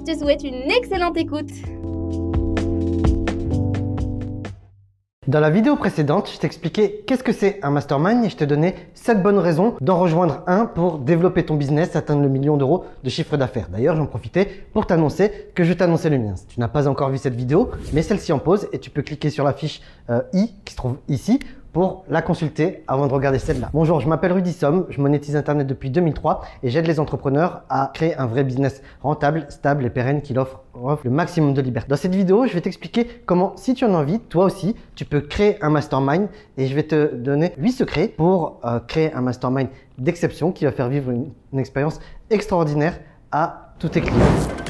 Je te souhaite une excellente écoute. Dans la vidéo précédente, je t'expliquais qu'est-ce que c'est un mastermind et je te donnais 7 bonnes raisons d'en rejoindre un pour développer ton business, atteindre le million d'euros de chiffre d'affaires. D'ailleurs, j'en profitais pour t'annoncer que je t'annonçais le mien. Si tu n'as pas encore vu cette vidéo, mets celle-ci en pause et tu peux cliquer sur la fiche euh, i qui se trouve ici pour la consulter avant de regarder celle-là. Bonjour, je m'appelle Rudy Somme, je monétise Internet depuis 2003 et j'aide les entrepreneurs à créer un vrai business rentable, stable et pérenne qui offre, offre le maximum de liberté. Dans cette vidéo, je vais t'expliquer comment, si tu en as envie, toi aussi, tu peux créer un mastermind et je vais te donner 8 secrets pour euh, créer un mastermind d'exception qui va faire vivre une, une expérience extraordinaire à tous tes clients.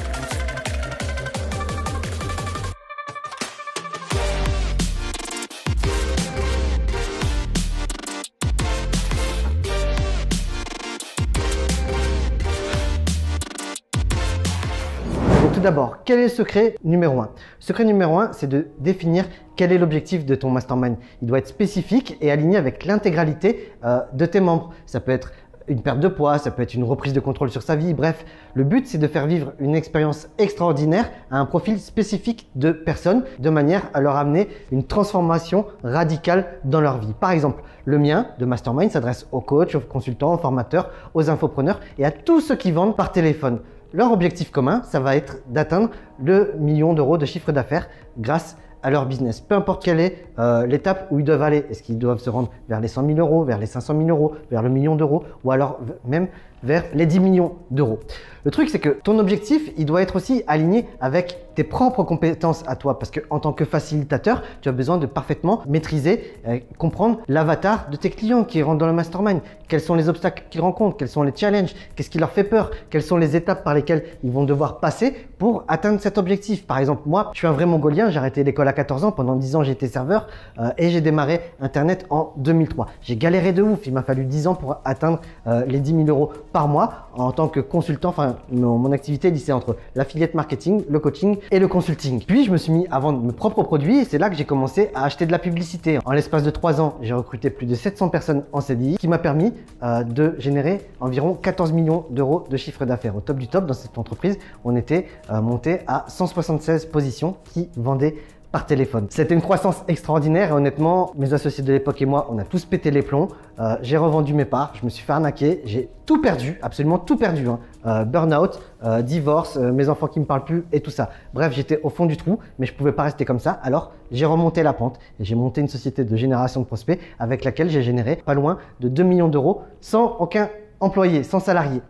D'abord, quel est le secret numéro 1 Secret numéro 1, c'est de définir quel est l'objectif de ton mastermind. Il doit être spécifique et aligné avec l'intégralité euh, de tes membres. Ça peut être une perte de poids, ça peut être une reprise de contrôle sur sa vie. Bref, le but, c'est de faire vivre une expérience extraordinaire à un profil spécifique de personnes de manière à leur amener une transformation radicale dans leur vie. Par exemple, le mien de Mastermind s'adresse aux coachs, aux consultants, aux formateurs, aux infopreneurs et à tous ceux qui vendent par téléphone. Leur objectif commun, ça va être d'atteindre le million d'euros de chiffre d'affaires grâce à leur business. Peu importe quelle est euh, l'étape où ils doivent aller. Est-ce qu'ils doivent se rendre vers les 100 000 euros, vers les 500 000 euros, vers le million d'euros ou alors même vers les 10 millions d'euros. Le truc, c'est que ton objectif, il doit être aussi aligné avec tes propres compétences à toi. Parce que en tant que facilitateur, tu as besoin de parfaitement maîtriser, euh, comprendre l'avatar de tes clients qui rentrent dans le mastermind. Quels sont les obstacles qu'ils rencontrent, quels sont les challenges, qu'est-ce qui leur fait peur, quelles sont les étapes par lesquelles ils vont devoir passer pour atteindre cet objectif? Par exemple, moi, je suis un vrai mongolien, j'ai arrêté l'école à 14 ans, pendant 10 ans été serveur euh, et j'ai démarré Internet en 2003. J'ai galéré de ouf, il m'a fallu 10 ans pour atteindre euh, les 10 000 euros par mois en tant que consultant. Enfin, mon, mon activité lissait entre l'affiliate marketing, le coaching et le consulting. Puis, je me suis mis à vendre mes propres produits et c'est là que j'ai commencé à acheter de la publicité. En l'espace de 3 ans, j'ai recruté plus de 700 personnes en CDI, qui m'a permis euh, de générer environ 14 millions d'euros de chiffre d'affaires. Au top du top, dans cette entreprise, on était euh, monté à 176 positions qui vendaient par téléphone. C'était une croissance extraordinaire et honnêtement, mes associés de l'époque et moi, on a tous pété les plombs. Euh, j'ai revendu mes parts, je me suis fait arnaquer, j'ai tout perdu, absolument tout perdu. Hein. Euh, burn-out, euh, divorce, mes enfants qui me parlent plus et tout ça. Bref, j'étais au fond du trou, mais je pouvais pas rester comme ça. Alors, j'ai remonté la pente et j'ai monté une société de génération de prospects avec laquelle j'ai généré pas loin de 2 millions d'euros sans aucun employé, sans salarié.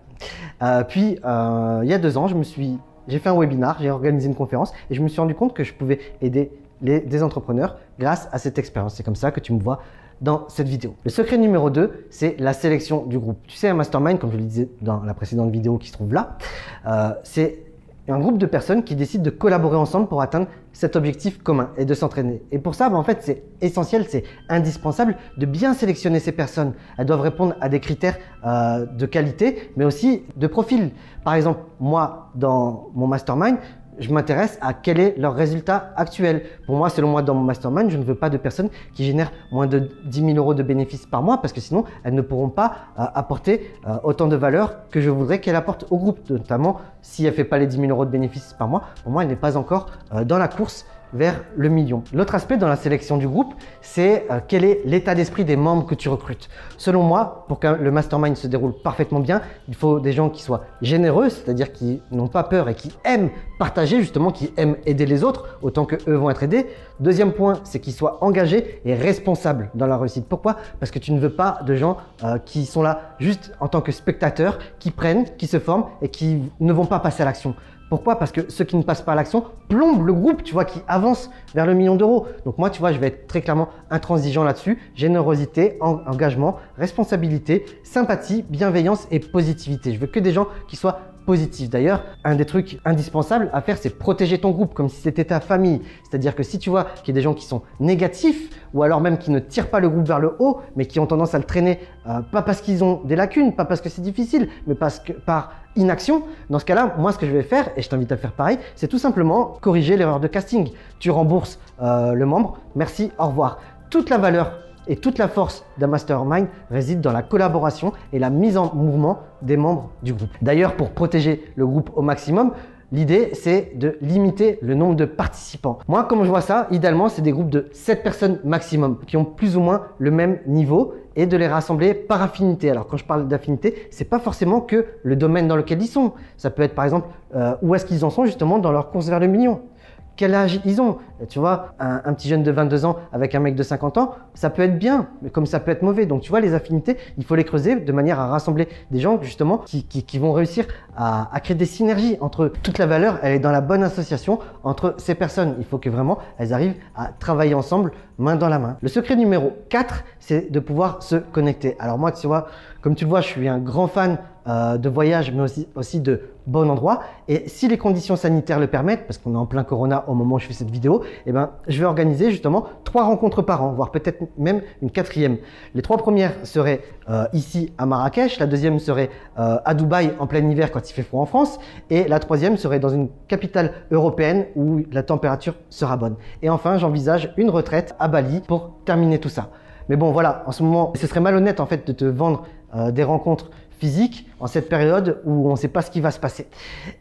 Puis, il y a deux ans, je me suis j'ai fait un webinar, j'ai organisé une conférence et je me suis rendu compte que je pouvais aider les, des entrepreneurs grâce à cette expérience. C'est comme ça que tu me vois dans cette vidéo. Le secret numéro 2, c'est la sélection du groupe. Tu sais, un mastermind, comme je le disais dans la précédente vidéo qui se trouve là, euh, c'est un groupe de personnes qui décident de collaborer ensemble pour atteindre cet objectif commun et de s'entraîner. Et pour ça, ben, en fait, c'est essentiel, c'est indispensable de bien sélectionner ces personnes. Elles doivent répondre à des critères euh, de qualité, mais aussi de profil. Par exemple, moi, dans mon mastermind, je m'intéresse à quel est leur résultat actuel. Pour moi, selon moi, dans mon mastermind, je ne veux pas de personnes qui génèrent moins de 10 000 euros de bénéfices par mois parce que sinon, elles ne pourront pas euh, apporter euh, autant de valeur que je voudrais qu'elles apportent au groupe. Notamment, si elle ne fait pas les 10 000 euros de bénéfices par mois, pour moi, elle n'est pas encore euh, dans la course vers le million. L'autre aspect dans la sélection du groupe, c'est euh, quel est l'état d'esprit des membres que tu recrutes. Selon moi, pour que le mastermind se déroule parfaitement bien, il faut des gens qui soient généreux, c'est-à-dire qui n'ont pas peur et qui aiment partager, justement, qui aiment aider les autres autant que eux vont être aidés. Deuxième point, c'est qu'ils soient engagés et responsables dans la réussite. Pourquoi? Parce que tu ne veux pas de gens euh, qui sont là juste en tant que spectateurs, qui prennent, qui se forment et qui ne vont pas passer à l'action. Pourquoi? Parce que ceux qui ne passent pas à l'action plombent le groupe, tu vois, qui avance vers le million d'euros. Donc moi, tu vois, je vais être très clairement intransigeant là-dessus. Générosité, engagement, responsabilité, sympathie, bienveillance et positivité. Je veux que des gens qui soient positif. D'ailleurs, un des trucs indispensables à faire, c'est protéger ton groupe comme si c'était ta famille. C'est-à-dire que si tu vois qu'il y a des gens qui sont négatifs ou alors même qui ne tirent pas le groupe vers le haut, mais qui ont tendance à le traîner, euh, pas parce qu'ils ont des lacunes, pas parce que c'est difficile, mais parce que par inaction, dans ce cas-là, moi ce que je vais faire, et je t'invite à faire pareil, c'est tout simplement corriger l'erreur de casting. Tu rembourses euh, le membre, merci, au revoir. Toute la valeur et toute la force d'un mastermind réside dans la collaboration et la mise en mouvement des membres du groupe. D'ailleurs, pour protéger le groupe au maximum, L'idée, c'est de limiter le nombre de participants. Moi, comme je vois ça, idéalement, c'est des groupes de 7 personnes maximum qui ont plus ou moins le même niveau et de les rassembler par affinité. Alors, quand je parle d'affinité, c'est pas forcément que le domaine dans lequel ils sont. Ça peut être, par exemple, euh, où est-ce qu'ils en sont justement dans leur course vers le million quel âge ils ont. Tu vois, un, petit jeune de 22 ans avec un mec de 50 ans, ça peut être bien, mais comme ça peut être mauvais. Donc tu vois, les affinités, il faut les creuser de manière à rassembler des gens justement qui, qui, vont réussir à, à, créer des synergies entre eux. Toute la valeur, elle est dans la bonne association entre ces personnes. Il faut que vraiment elles arrivent à travailler ensemble, main dans la main. Le secret numéro 4, c'est de pouvoir se connecter. Alors moi, tu vois, comme tu le vois, je suis un grand fan euh, de voyage, mais aussi, de bon endroit. Et si les conditions sanitaires le permettent, parce qu'on est en plein corona au moment où je fais cette vidéo, eh ben, je vais organiser justement trois rencontres par an, voire peut-être même une quatrième. Les trois premières seraient euh, ici à Marrakech, la deuxième serait euh, à Dubaï en plein hiver quand il fait froid en France, et la troisième serait dans une capitale européenne où la température sera bonne. Et enfin, j'envisage une retraite à Bali pour terminer tout ça. Mais bon, voilà, en ce moment, ce serait malhonnête en fait de te vendre des rencontres physique en cette période où on ne sait pas ce qui va se passer.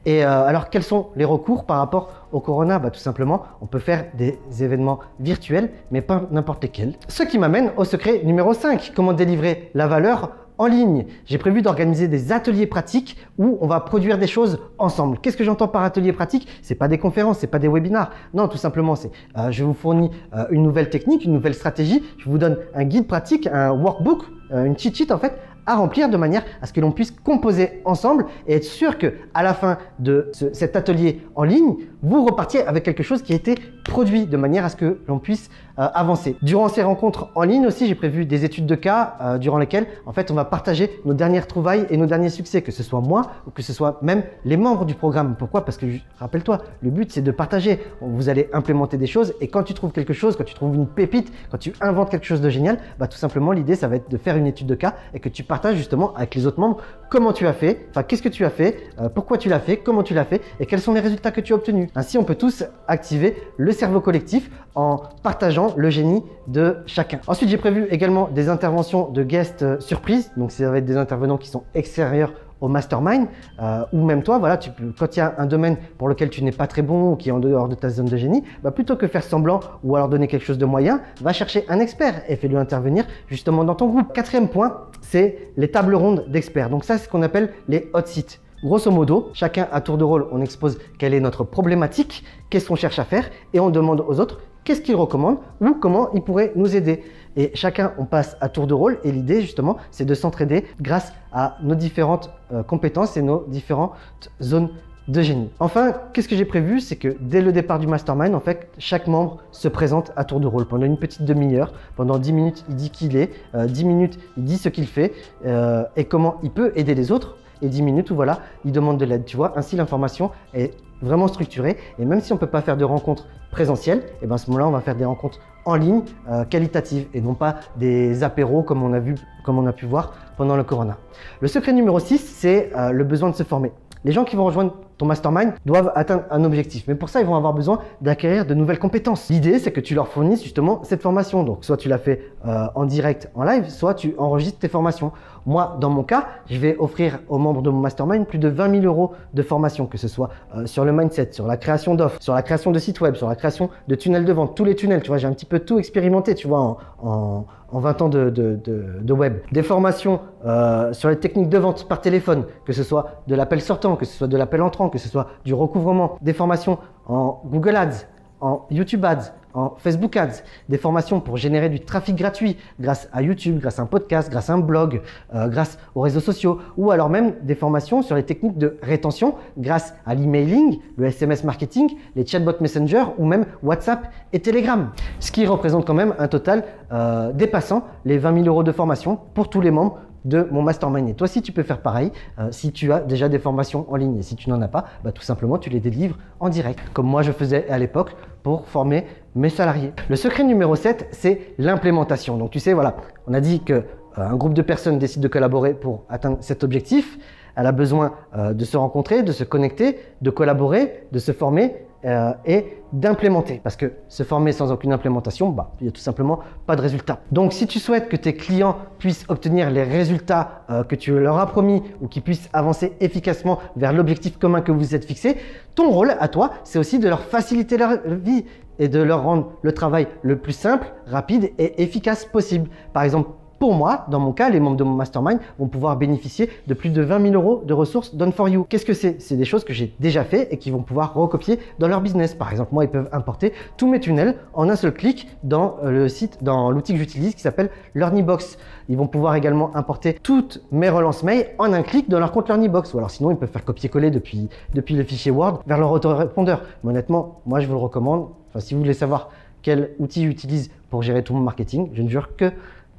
Et euh, alors, quels sont les recours par rapport au corona? Bah, Tout simplement, on peut faire des événements virtuels, mais pas n'importe lesquels. Ce qui m'amène au secret numéro 5, comment délivrer la valeur en ligne. J'ai prévu d'organiser des ateliers pratiques où on va produire des choses ensemble. Qu'est-ce que j'entends par atelier pratique? C'est pas des conférences, c'est pas des webinars. Non, tout simplement, c'est euh, je vous fournis euh, une nouvelle technique, une nouvelle stratégie. Je vous donne un guide pratique, un workbook, une cheat sheet en fait, à remplir de manière à ce que l'on puisse composer ensemble et être sûr que à la fin de cet atelier en ligne, vous repartiez avec quelque chose qui a été produit de manière à ce que l'on puisse euh, avancer. Durant ces rencontres en ligne aussi, j'ai prévu des études de cas euh, durant lesquelles en fait on va partager nos dernières trouvailles et nos derniers succès, que ce soit moi ou que ce soit même les membres du programme. Pourquoi? Parce que rappelle-toi, le but c'est de partager. Vous allez implémenter des choses et quand tu trouves quelque chose, quand tu trouves une pépite, quand tu inventes quelque chose de génial, bah tout simplement l'idée ça va être de faire une étude de cas et que tu partages justement avec les autres membres comment tu as fait, enfin qu'est-ce que tu as fait, euh, pourquoi tu l'as fait, comment tu l'as fait et quels sont les résultats que tu as obtenus. Ainsi on peut tous activer le cerveau collectif en partageant le génie de chacun. Ensuite, j'ai prévu également des interventions de guests euh, surprises. Donc, ça va être des intervenants qui sont extérieurs mastermind, euh, ou même toi, voilà, tu quand il y a un domaine pour lequel tu n'es pas très bon ou qui est en dehors de ta zone de génie, bah plutôt que faire semblant ou alors donner quelque chose de moyen, va chercher un expert et fais-lui intervenir justement dans ton groupe. Quatrième point, c'est les tables rondes d'experts. Donc ça, c'est ce qu'on appelle les hot seats. Grosso modo, chacun à tour de rôle, on expose quelle est notre problématique, qu'est-ce qu'on cherche à faire, et on demande aux autres qu'est-ce qu'ils recommandent ou comment ils pourraient nous aider. Et chacun, on passe à tour de rôle, et l'idée justement, c'est de s'entraider grâce à nos différentes euh, compétences et nos différentes zones de génie. Enfin, qu'est-ce que j'ai prévu? C'est que dès le départ du mastermind, en fait, chaque membre se présente à tour de rôle pendant une petite demi-heure. Pendant 10 minutes, il dit qui il est. 10 euh, minutes, il dit ce qu'il fait euh, et comment il peut aider les autres et 10 minutes où voilà, il demande de l'aide. Tu vois, ainsi l'information est vraiment structurée et même si on ne peut pas faire de rencontres présentielles, et eh ben à ce moment-là, on va faire des rencontres en ligne euh, qualitatives et non pas des apéros comme on a vu, comme on a pu voir pendant le corona. Le secret numéro 6, c'est euh, le besoin de se former. Les gens qui vont rejoindre ton mastermind doivent atteindre un objectif. Mais pour ça, ils vont avoir besoin d'acquérir de nouvelles compétences. L'idée, c'est que tu leur fournisses justement cette formation. Donc, soit tu la fais euh, en direct, en live, soit tu enregistres tes formations. Moi, dans mon cas, je vais offrir aux membres de mon mastermind plus de 20 000 euros de formation, que ce soit euh, sur le mindset, sur la création d'offres, sur la création de sites web, sur la création de tunnels de vente, tous les tunnels. Tu vois, j'ai un petit peu tout expérimenté, tu vois, en, en 20 ans de, web. Des formations euh, sur les techniques de vente par téléphone, que ce soit de l'appel sortant, que ce soit de l'appel entrant, que ce soit du recouvrement. Des formations en Google Ads, en YouTube Ads, en Facebook Ads, des formations pour générer du trafic gratuit grâce à YouTube, grâce à un podcast, grâce à un blog, euh, grâce aux réseaux sociaux, ou alors même des formations sur les techniques de rétention grâce à l'emailing, le SMS marketing, les chatbot messenger ou même WhatsApp et Telegram. Ce qui représente quand même un total euh, dépassant les 20 000 euros de formation pour tous les membres de mon mastermind. Et toi aussi, tu peux faire pareil euh, si tu as déjà des formations en ligne. Et si tu n'en as pas, bah, tout simplement, tu les délivres en direct, comme moi je faisais à l'époque pour former mes salariés. Le secret numéro 7, c'est l'implémentation. Donc tu sais, voilà, on a dit que euh, un groupe de personnes décide de collaborer pour atteindre cet objectif. Elle a besoin euh, de se rencontrer, de se connecter, de collaborer, de se former euh, et d'implémenter. Parce que se former sans aucune implémentation, bah, il n'y a tout simplement pas de résultat. Donc si tu souhaites que tes clients puissent obtenir les résultats euh, que tu leur as promis ou qu'ils puissent avancer efficacement vers l'objectif commun que vous vous êtes fixé, ton rôle à toi, c'est aussi de leur faciliter leur vie et de leur rendre le travail le plus simple, rapide et efficace possible. Par exemple, pour moi, dans mon cas, les membres de mon mastermind vont pouvoir bénéficier de plus de 20 000 euros de ressources Done for You. Qu'est-ce que c'est? C'est des choses que j'ai déjà fait et qui vont pouvoir recopier dans leur business. Par exemple, moi, ils peuvent importer tous mes tunnels en un seul clic dans euh, le site, dans l'outil que j'utilise qui s'appelle LearnyBox. Ils vont pouvoir également importer toutes mes relances mail en un clic dans leur compte LearnyBox. Ou alors sinon, ils peuvent faire copier-coller depuis, depuis le fichier Word vers leur autorépondeur. Mais honnêtement, moi, je vous le recommande. Enfin, si vous voulez savoir quel outil j'utilise pour gérer tout mon marketing, je ne jure que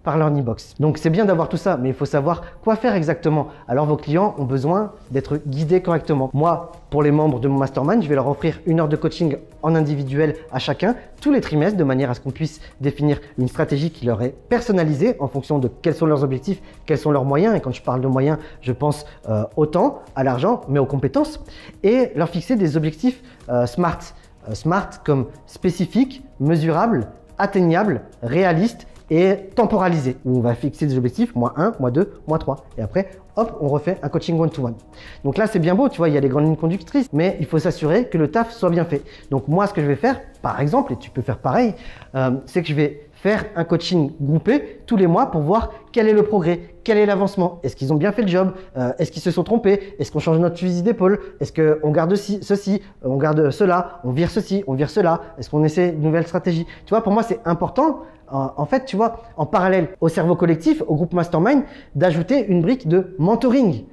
par box. Donc c'est bien d'avoir tout ça, mais il faut savoir quoi faire exactement. Alors vos clients ont besoin d'être guidés correctement. Moi, pour les membres de mon mastermind, je vais leur offrir une heure de coaching en individuel à chacun tous les trimestres de manière à ce qu'on puisse définir une stratégie qui leur est personnalisée en fonction de quels sont leurs objectifs, quels sont leurs moyens. Et quand je parle de moyens, je pense euh, au temps, à l'argent, mais aux compétences et leur fixer des objectifs euh, SMART. Euh, SMART comme spécifique, mesurable, atteignable, réaliste et temporalisé, où on va fixer des objectifs, moins 1, moins 2, moins 3. Et après, hop, on refait un coaching one-to-one. Donc là, c'est bien beau, tu vois, il y a les grandes lignes conductrices, mais il faut s'assurer que le taf soit bien fait. Donc moi, ce que je vais faire, par exemple, et tu peux faire pareil, euh, c'est que je vais faire un coaching groupé tous les mois pour voir quel est le progrès, quel est l'avancement, est-ce qu'ils ont bien fait le job, euh, est-ce qu'ils se sont trompés, est-ce qu'on change notre fusil d'épaule, est-ce qu'on garde ceci, on garde cela, on vire ceci, on vire cela, est-ce qu'on essaie une nouvelle stratégie? Tu vois, pour moi, c'est important en fait, tu vois, en parallèle au cerveau collectif, au groupe mastermind, d'ajouter une brique de mentoring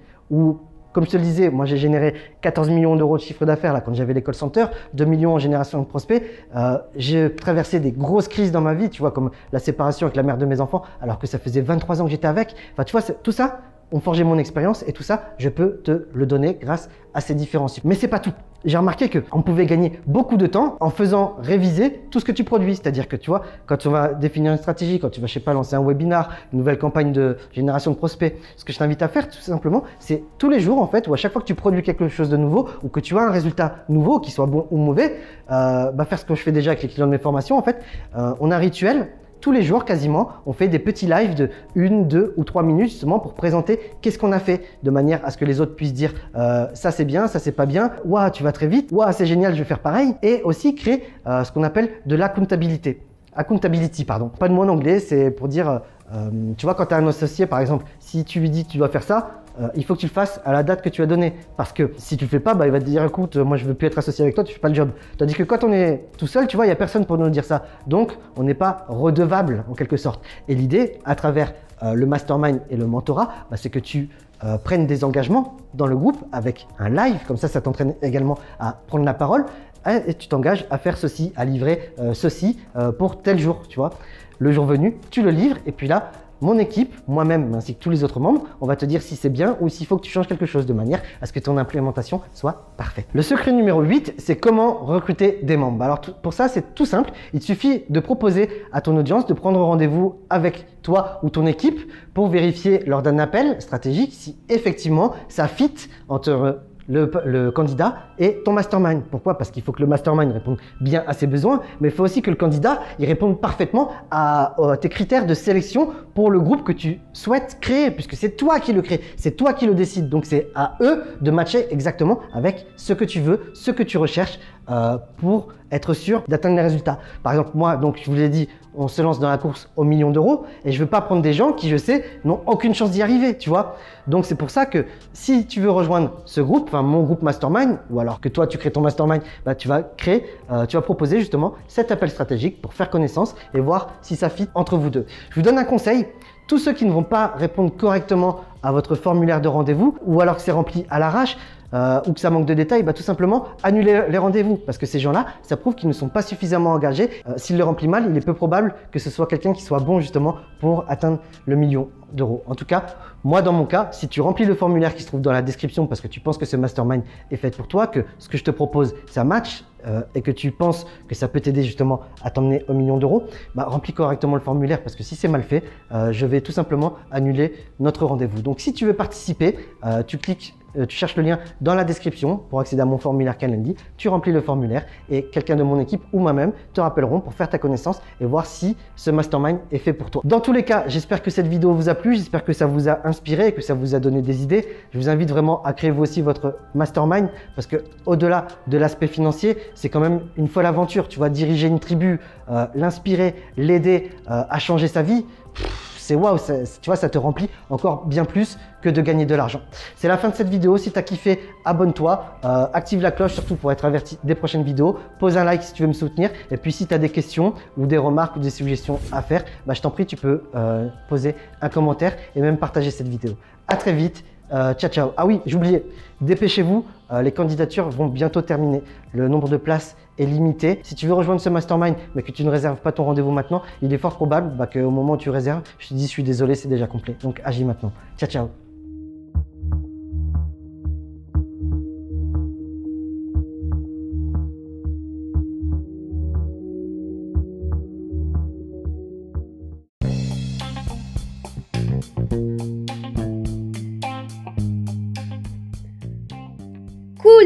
comme je te le disais, moi j'ai généré 14 millions d'euros de chiffre d'affaires quand j'avais l'école center, 2 millions en génération de prospects. Euh, j'ai traversé des grosses crises dans ma vie, tu vois, comme la séparation avec la mère de mes enfants, alors que ça faisait 23 ans que j'étais avec. Enfin, tu vois, tout ça, ont forgé mon expérience et tout ça, je peux te le donner grâce à ces différents cycles. Mais c'est pas tout. J'ai remarqué que on pouvait gagner beaucoup de temps en faisant réviser tout ce que tu produis. C'est-à-dire que tu vois, quand tu vas définir une stratégie, quand tu vas, je sais pas, lancer un webinar, une nouvelle campagne de génération de prospects, ce que je t'invite à faire tout simplement, c'est tous les jours en fait, ou à chaque fois que tu produis quelque chose de nouveau ou que tu as un résultat nouveau, qu'il soit bon ou mauvais, euh, bah faire ce que je fais déjà avec les clients de mes formations. En fait, euh, on a un rituel tous les jours quasiment, on fait des petits lives de une, deux ou trois minutes justement pour présenter qu'est-ce qu'on a fait, de manière à ce que les autres puissent dire euh, ça c'est bien, ça c'est pas bien, waouh tu vas très vite, waouh c'est génial, je vais faire pareil, et aussi créer euh, ce qu'on appelle de l'accountabilité. Accountability, pardon. Pas de mot en anglais, c'est pour dire, euh, tu vois, quand tu as un associé par exemple, si tu lui dis tu dois faire ça, euh, il faut que tu le fasses à la date que tu as donnée. Parce que si tu le fais pas, bah, il va te dire écoute, moi je veux plus être associé avec toi, tu fais pas le job. Tandis que quand on est tout seul, tu vois, il y a personne pour nous dire ça. Donc, on n'est pas redevable en quelque sorte. Et l'idée, à travers euh, le mastermind et le mentorat, bah, c'est que tu euh, prennes des engagements dans le groupe avec un live. Comme ça, ça t'entraîne également à prendre la parole hein, et tu t'engages à faire ceci, à livrer ceci pour tel jour, tu vois. Le jour venu, tu le livres et puis là, mon équipe, moi-même ainsi que tous les autres membres, on va te dire si c'est bien ou s'il faut que tu changes quelque chose de manière à ce que ton implémentation soit parfaite. Le secret numéro 8, c'est comment recruter des membres. Alors pour ça, c'est tout simple. Il suffit de proposer à ton audience de prendre rendez-vous avec toi ou ton équipe pour vérifier lors d'un appel stratégique si effectivement ça fit entre le, candidat et ton mastermind. Pourquoi? Parce qu'il faut que le mastermind réponde bien à ses besoins, mais il faut aussi que le candidat il réponde parfaitement à, tes critères de sélection pour le groupe que tu souhaites créer, puisque c'est toi qui le crée, c'est toi qui le décide. Donc c'est à eux de matcher exactement avec ce que tu veux, ce que tu recherches euh, pour être sûr d'atteindre les résultats. Par exemple, moi, donc je vous l'ai dit, on se lance dans la course au million d'euros et je veux pas prendre des gens qui, je sais, n'ont aucune chance d'y arriver, tu vois. Donc c'est pour ça que si tu veux rejoindre ce groupe, enfin mon groupe mastermind, ou alors que toi tu crées ton mastermind, bah, tu vas créer, euh, tu vas proposer justement cet appel stratégique pour faire connaissance et voir si ça fit entre vous deux. Je vous donne un conseil. Tous ceux qui ne vont pas répondre correctement à votre formulaire de rendez-vous ou alors que c'est rempli à l'arrache, euh, ou que ça manque de détails, bah, tout simplement annuler les rendez-vous. Parce que ces gens-là, ça prouve qu'ils ne sont pas suffisamment engagés. Euh, S'ils le remplissent mal, il est peu probable que ce soit quelqu'un qui soit bon justement pour atteindre le million d'euros. En tout cas, moi dans mon cas, si tu remplis le formulaire qui se trouve dans la description parce que tu penses que ce mastermind est fait pour toi, que ce que je te propose, ça match euh, et que tu penses que ça peut t'aider justement à t'emmener au million d'euros, bah, remplis correctement le formulaire parce que si c'est mal fait, je vais tout simplement annuler notre rendez-vous. Donc si tu veux participer, tu cliques tu cherches le lien dans la description pour accéder à mon formulaire Calendly, tu remplis le formulaire et quelqu'un de mon équipe ou moi-même te rappelleront pour faire ta connaissance et voir si ce mastermind est fait pour toi. Dans tous les cas, j'espère que cette vidéo vous a plu, j'espère que ça vous a inspiré que ça vous a donné des idées. Je vous invite vraiment à créer vous aussi votre mastermind parce que au-delà de l'aspect financier, c'est quand même une folle aventure. Tu vois, diriger une tribu, euh, l'inspirer, l'aider euh, à changer sa vie c'est waouh, tu vois, ça te remplit encore bien plus que de gagner de l'argent. C'est la fin de cette vidéo. Si tu as kiffé, abonne-toi, euh, active la cloche surtout pour être averti des prochaines vidéos. Pose un like si tu veux me soutenir. Et puis si tu as des questions ou des remarques ou des suggestions à faire, bah, je t'en prie, tu peux euh, poser un commentaire et même partager cette vidéo. À très vite. Euh, ciao, ciao. Ah oui, j'oubliais, dépêchez-vous, les candidatures vont bientôt terminer. Le nombre de places est limité. Si tu veux rejoindre ce mastermind, mais que tu ne réserves pas ton rendez-vous maintenant, il est fort probable bah, qu'au moment où tu réserves, je te dis, je suis désolé, c'est déjà complet. Donc agis maintenant. Ciao, ciao.